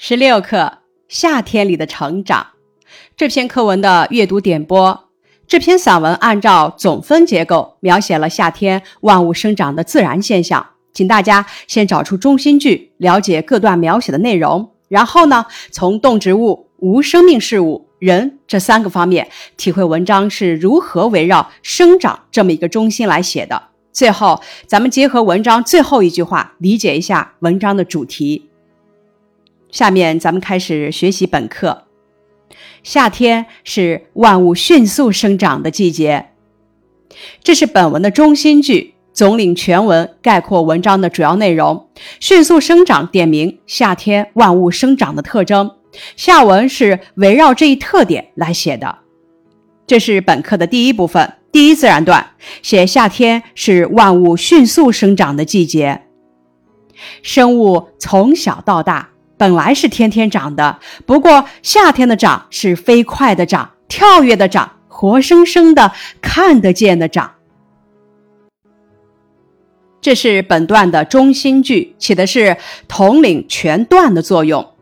十六课：夏天里的成长。这篇课文的阅读点播。这篇散文按照总分结构描写了夏天万物生长的自然现象。请大家先找出中心句，了解各段描写的内容，然后呢，从动植物、无生命事物、人这三个方面，体会文章是如何围绕生长这么一个中心来写的。最后，咱们结合文章最后一句话，理解一下文章的主题。下面咱们开始学习本课。夏天是万物迅速生长的季节，这是本文的中心句，总领全文，概括文章的主要内容。迅速生长点明夏天万物生长的特征，下文是围绕这一特点来写的。这是本课的第一部分，第一自然段，写夏天是万物迅速生长的季节。生物从小到大。本来是天天长的，不过夏天的长是飞快的长，跳跃的长，活生生的看得见的长。这是本段的中心句，起的是统领全段的作用。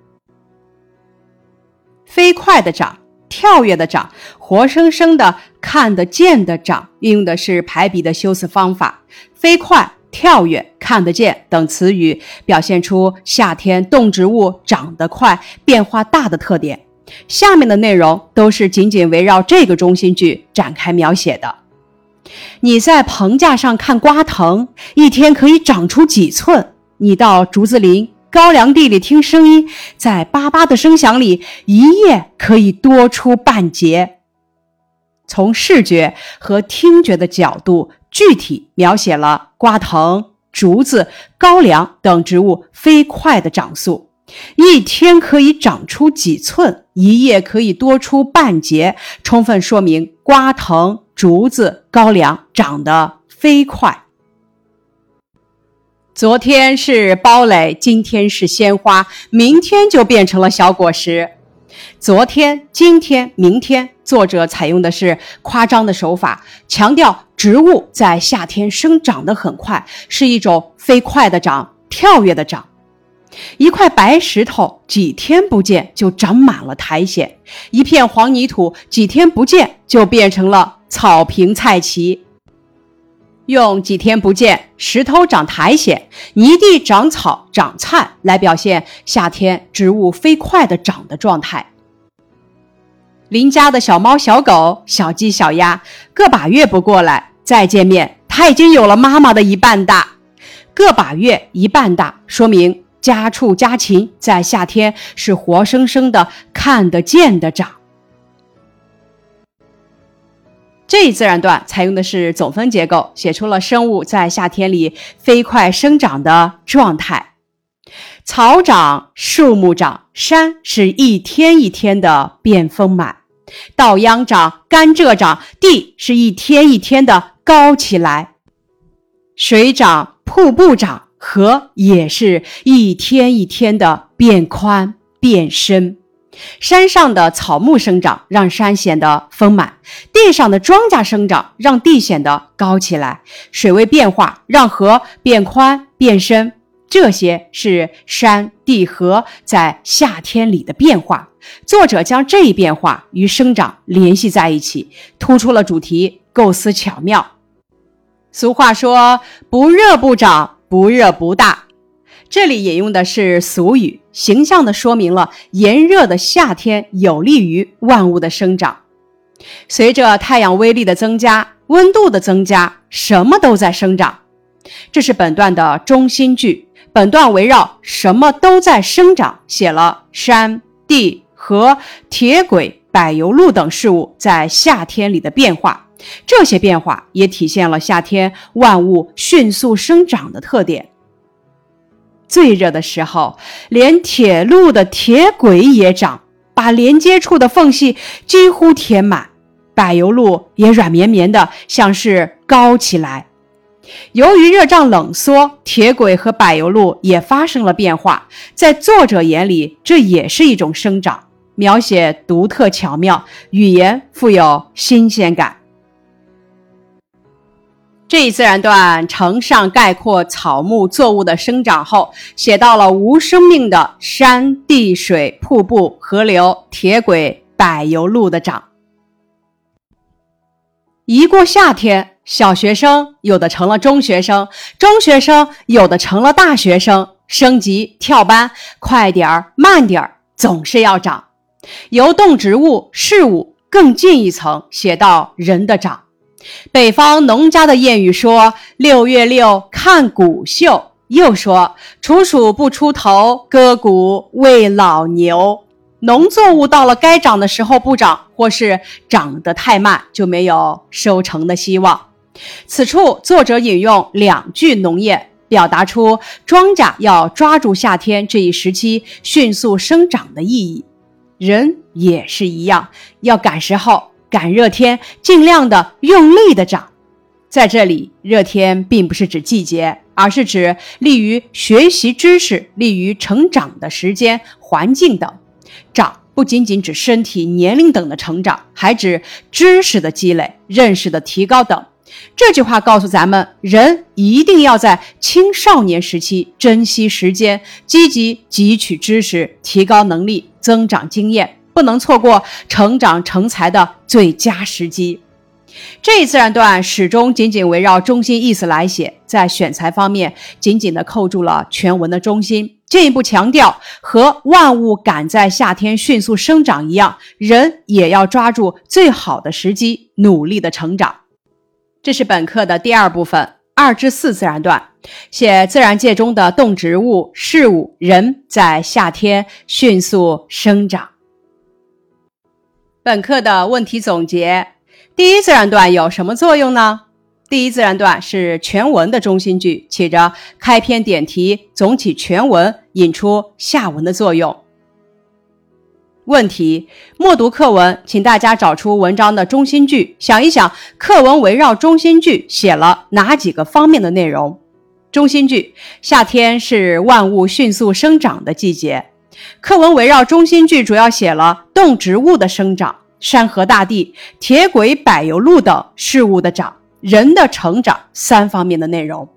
飞快的长，跳跃的长，活生生的看得见的长，运用的是排比的修辞方法。飞快。跳跃、看得见等词语，表现出夏天动植物长得快、变化大的特点。下面的内容都是紧紧围绕这个中心句展开描写的。你在棚架上看瓜藤，一天可以长出几寸；你到竹子林、高粱地里听声音，在叭叭的声响里，一夜可以多出半截。从视觉和听觉的角度，具体描写了瓜藤、竹子、高粱等植物飞快的长速。一天可以长出几寸，一夜可以多出半截，充分说明瓜藤、竹子、高粱长得飞快。昨天是包蕾，今天是鲜花，明天就变成了小果实。昨天、今天、明天，作者采用的是夸张的手法，强调植物在夏天生长得很快，是一种飞快的长、跳跃的长。一块白石头几天不见就长满了苔藓，一片黄泥土几天不见就变成了草坪菜畦。用几天不见，石头长苔藓，泥地长草长菜来表现夏天植物飞快的长的状态。邻家的小猫、小狗、小鸡、小鸭，个把月不过来，再见面，它已经有了妈妈的一半大。个把月一半大，说明家畜家禽在夏天是活生生的、看得见的长。这一自然段采用的是总分结构，写出了生物在夏天里飞快生长的状态。草长，树木长，山是一天一天的变丰满；稻秧长，甘蔗长，地是一天一天的高起来；水长，瀑布长，河也是一天一天的变宽变深。山上的草木生长，让山显得丰满；地上的庄稼生长，让地显得高起来。水位变化，让河变宽变深。这些是山地河在夏天里的变化。作者将这一变化与生长联系在一起，突出了主题，构思巧妙。俗话说：“不热不长，不热不大。”这里引用的是俗语，形象地说明了炎热的夏天有利于万物的生长。随着太阳威力的增加，温度的增加，什么都在生长。这是本段的中心句。本段围绕“什么都在生长”写了山地河、铁轨、柏油路等事物在夏天里的变化。这些变化也体现了夏天万物迅速生长的特点。最热的时候，连铁路的铁轨也长，把连接处的缝隙几乎填满；柏油路也软绵绵的，像是高起来。由于热胀冷缩，铁轨和柏油路也发生了变化。在作者眼里，这也是一种生长，描写独特巧妙，语言富有新鲜感。这一自然段呈上概括草木作物的生长后，写到了无生命的山地水瀑布河流铁轨柏油路的长。一过夏天，小学生有的成了中学生，中学生有的成了大学生，升级跳班，快点儿慢点儿，总是要长。由动植物事物更进一层，写到人的长。北方农家的谚语说：“六月六，看谷秀。”又说：“处暑不出头，割谷喂老牛。”农作物到了该长的时候不长，或是长得太慢，就没有收成的希望。此处作者引用两句农谚，表达出庄稼要抓住夏天这一时期迅速生长的意义。人也是一样，要赶时候。赶热天，尽量的用力的长。在这里，热天并不是指季节，而是指利于学习知识、利于成长的时间、环境等。长不仅仅指身体、年龄等的成长，还指知识的积累、认识的提高等。这句话告诉咱们，人一定要在青少年时期珍惜时间，积极汲取知识，提高能力，增长经验。不能错过成长成才的最佳时机。这一自然段始终紧紧围绕中心意思来写，在选材方面紧紧地扣住了全文的中心，进一步强调和万物赶在夏天迅速生长一样，人也要抓住最好的时机，努力的成长。这是本课的第二部分，二至四自然段，写自然界中的动植物、事物、人在夏天迅速生长。本课的问题总结：第一自然段有什么作用呢？第一自然段是全文的中心句，起着开篇点题、总体全文、引出下文的作用。问题：默读课文，请大家找出文章的中心句，想一想课文围绕中心句写了哪几个方面的内容？中心句：夏天是万物迅速生长的季节。课文围绕中心句，主要写了动植物的生长、山河大地、铁轨柏油路等事物的长、人的成长三方面的内容。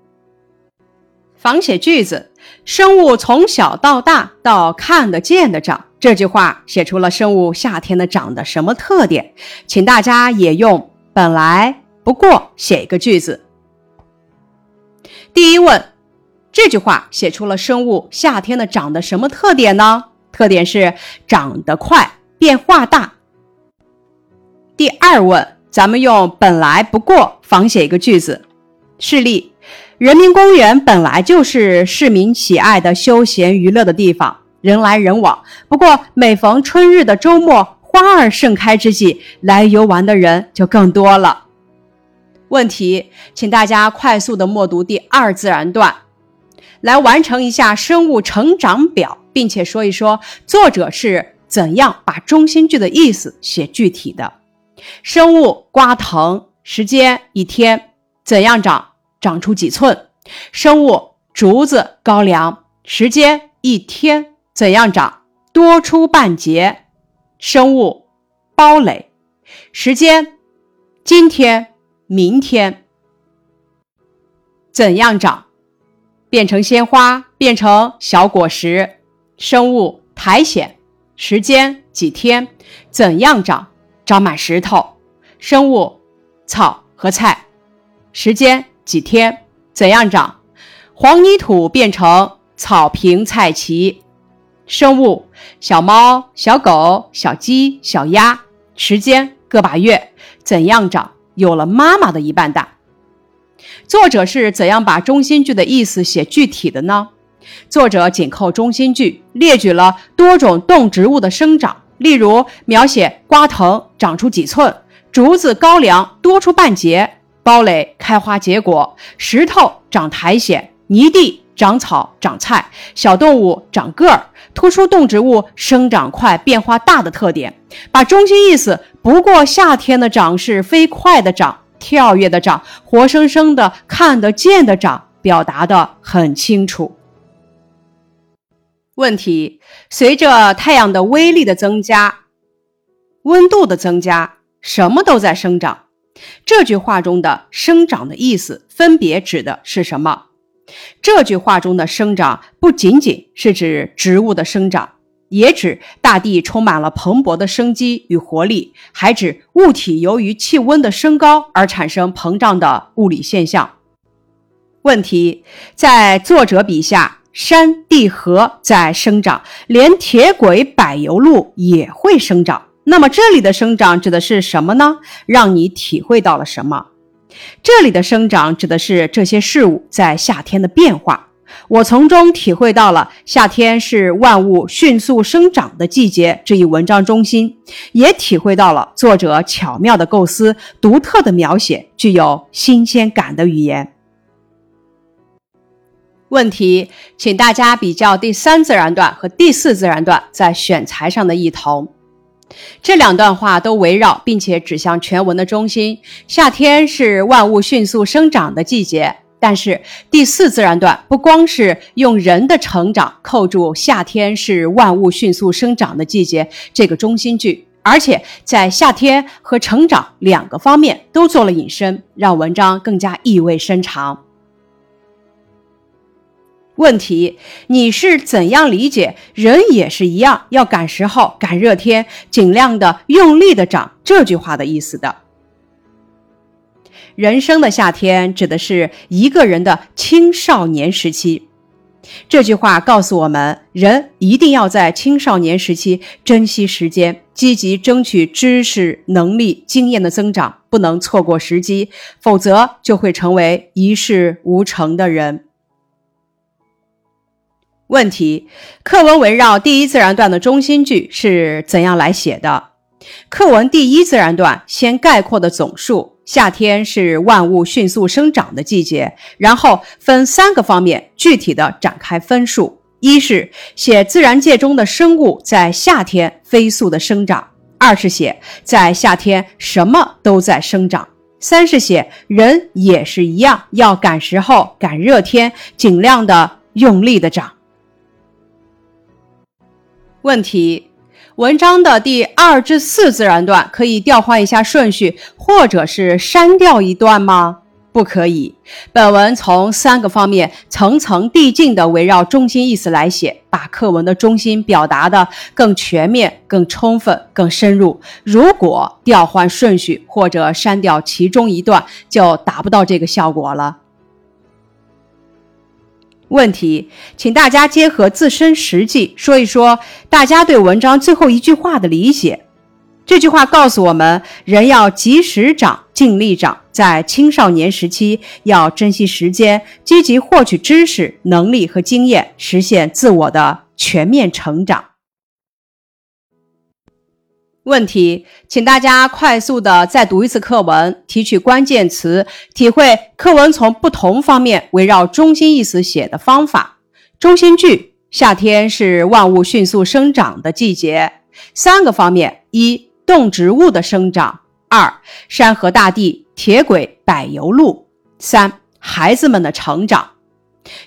仿写句子：生物从小到大到看得见的长。这句话写出了生物夏天的长的什么特点？请大家也用本来不过写一个句子。第一问。这句话写出了生物夏天的长的什么特点呢？特点是长得快，变化大。第二问，咱们用本来不过仿写一个句子。示例：人民公园本来就是市民喜爱的休闲娱乐的地方，人来人往。不过每逢春日的周末，花儿盛开之际，来游玩的人就更多了。问题，请大家快速的默读第二自然段。来完成一下生物成长表，并且说一说作者是怎样把中心句的意思写具体的。生物瓜藤，时间一天，怎样长？长出几寸？生物竹子高粱，时间一天，怎样长？多出半截。生物包蕾，时间今天，明天，怎样长？变成鲜花，变成小果实，生物苔藓，时间几天，怎样长？长满石头，生物草和菜，时间几天，怎样长？黄泥土变成草坪菜畦，生物小猫、小狗、小鸡、小鸭，时间个把月，怎样长？有了妈妈的一半大。作者是怎样把中心句的意思写具体的呢？作者紧扣中心句，列举了多种动植物的生长，例如描写瓜藤长出几寸，竹子高粱多出半截，包蕾开花结果，石头长苔藓，泥地长草长菜，小动物长个儿，突出动植物生长快、变化大的特点。把中心意思“不过夏天的长是飞快的长”。跳跃的长，活生生的看得见的长，表达的很清楚。问题：随着太阳的威力的增加，温度的增加，什么都在生长。这句话中的“生长”的意思分别指的是什么？这句话中的“生长”不仅仅是指植物的生长，也指大地充满了蓬勃的生机与活力，还指物体由于气温的升高而产生膨胀的物理现象。问题：在作者笔下，山地河在生长，连铁轨柏油路也会生长。那么这里的生长指的是什么呢？让你体会到了什么？这里的生长指的是这些事物在夏天的变化。我从中体会到了夏天是万物迅速生长的季节这一文章中心，也体会到了作者巧妙的构思、独特的描写、具有新鲜感的语言。问题，请大家比较第三自然段和第四自然段在选材上的异同。这两段话都围绕并且指向全文的中心。夏天是万物迅速生长的季节，但是第四自然段不光是用人的成长扣住“夏天是万物迅速生长的季节”这个中心句，而且在夏天和成长两个方面都做了引申，让文章更加意味深长。问题：你是怎样理解“人也是一样，要赶时候、赶热天，尽量的用力的长”这句话的意思的？人生的夏天指的是一个人的青少年时期。这句话告诉我们，人一定要在青少年时期珍惜时间，积极争取知识、能力、经验的增长，不能错过时机，否则就会成为一事无成的人。问题：课文围绕第一自然段的中心句是怎样来写的？课文第一自然段先概括的总数，夏天是万物迅速生长的季节，然后分三个方面具体的展开分述：一是写自然界中的生物在夏天飞速的生长；二是写在夏天什么都在生长；三是写人也是一样，要赶时候、赶热天，尽量的用力的长。问题：文章的第二至四自然段可以调换一下顺序，或者是删掉一段吗？不可以。本文从三个方面层层递进的围绕中心意思来写，把课文的中心表达的更全面、更充分、更深入。如果调换顺序或者删掉其中一段，就达不到这个效果了。问题，请大家结合自身实际说一说大家对文章最后一句话的理解。这句话告诉我们，人要及时长，尽力长，在青少年时期要珍惜时间，积极获取知识、能力和经验，实现自我的全面成长。问题，请大家快速的再读一次课文，提取关键词，体会课文从不同方面围绕中心意思写的方法。中心句：夏天是万物迅速生长的季节。三个方面：一、动植物的生长；二、山河大地、铁轨、柏油路；三、孩子们的成长。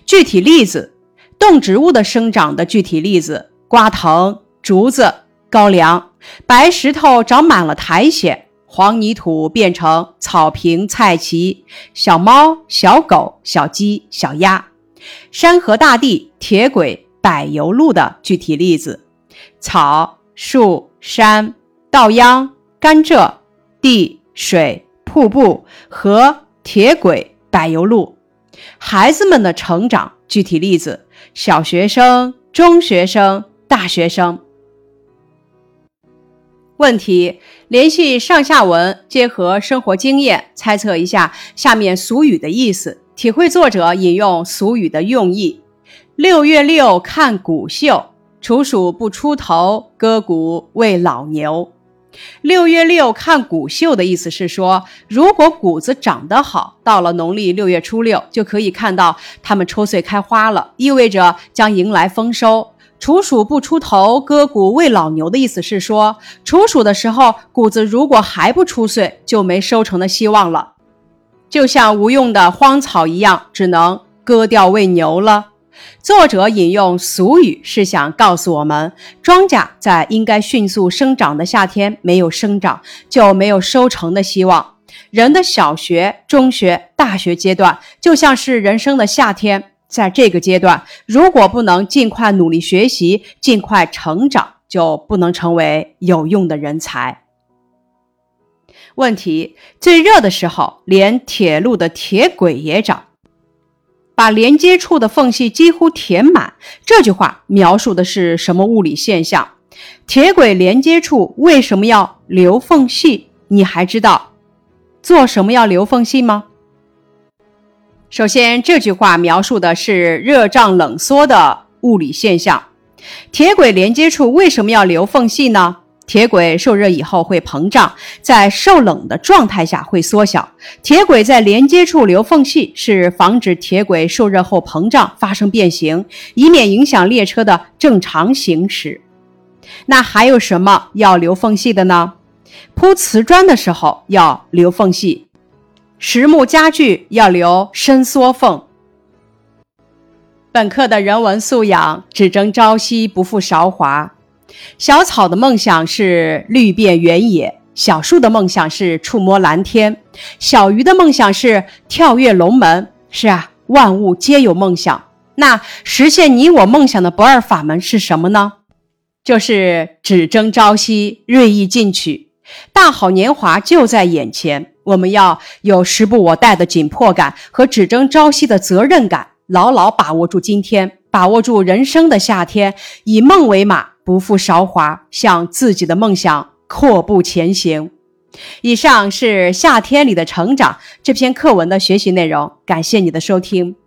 具体例子：动植物的生长的具体例子：瓜藤、竹子、高粱。白石头长满了苔藓，黄泥土变成草坪菜畦，小猫、小狗、小鸡、小鸭，山河大地、铁轨、柏油路的具体例子：草、树、山、稻秧、甘蔗、地、水、瀑布、河、铁轨、柏油路。孩子们的成长具体例子：小学生、中学生、大学生。问题：联系上下文，结合生活经验，猜测一下下面俗语的意思，体会作者引用俗语的用意。六月六看谷秀，处暑不出头，割谷喂老牛。六月六看谷秀的意思是说，如果谷子长得好，到了农历六月初六就可以看到它们抽穗开花了，意味着将迎来丰收。处暑不出头，割谷喂老牛的意思是说，处暑的时候，谷子如果还不出穗，就没收成的希望了，就像无用的荒草一样，只能割掉喂牛了。作者引用俗语，是想告诉我们，庄稼在应该迅速生长的夏天没有生长，就没有收成的希望。人的小学、中学、大学阶段就像是人生的夏天，在这个阶段，如果不能尽快努力学习、尽快成长，就不能成为有用的人才。问题：最热的时候，连铁路的铁轨也长，把连接处的缝隙几乎填满。这句话描述的是什么物理现象？铁轨连接处为什么要留缝隙？你还知道做什么要留缝隙吗？首先，这句话描述的是热胀冷缩的物理现象。铁轨连接处为什么要留缝隙呢？铁轨受热以后会膨胀，在受冷的状态下会缩小。铁轨在连接处留缝隙，是防止铁轨受热后膨胀发生变形，以免影响列车的正常行驶。那还有什么要留缝隙的呢？铺瓷砖的时候要留缝隙，实木家具要留伸缩缝。本课的人文素养：只争朝夕，不负韶华。小草的梦想是绿遍原野，小树的梦想是触摸蓝天，小鱼的梦想是跳跃龙门。是啊，万物皆有梦想。那实现你我梦想的不二法门是什么呢？就是只争朝夕，锐意进取。大好年华就在眼前，我们要有时不我待的紧迫感和只争朝夕的责任感，牢牢把握住今天，把握住人生的夏天，以梦为马。不负韶华，向自己的梦想阔步前行。以上是《夏天里的成长》这篇课文的学习内容，感谢你的收听。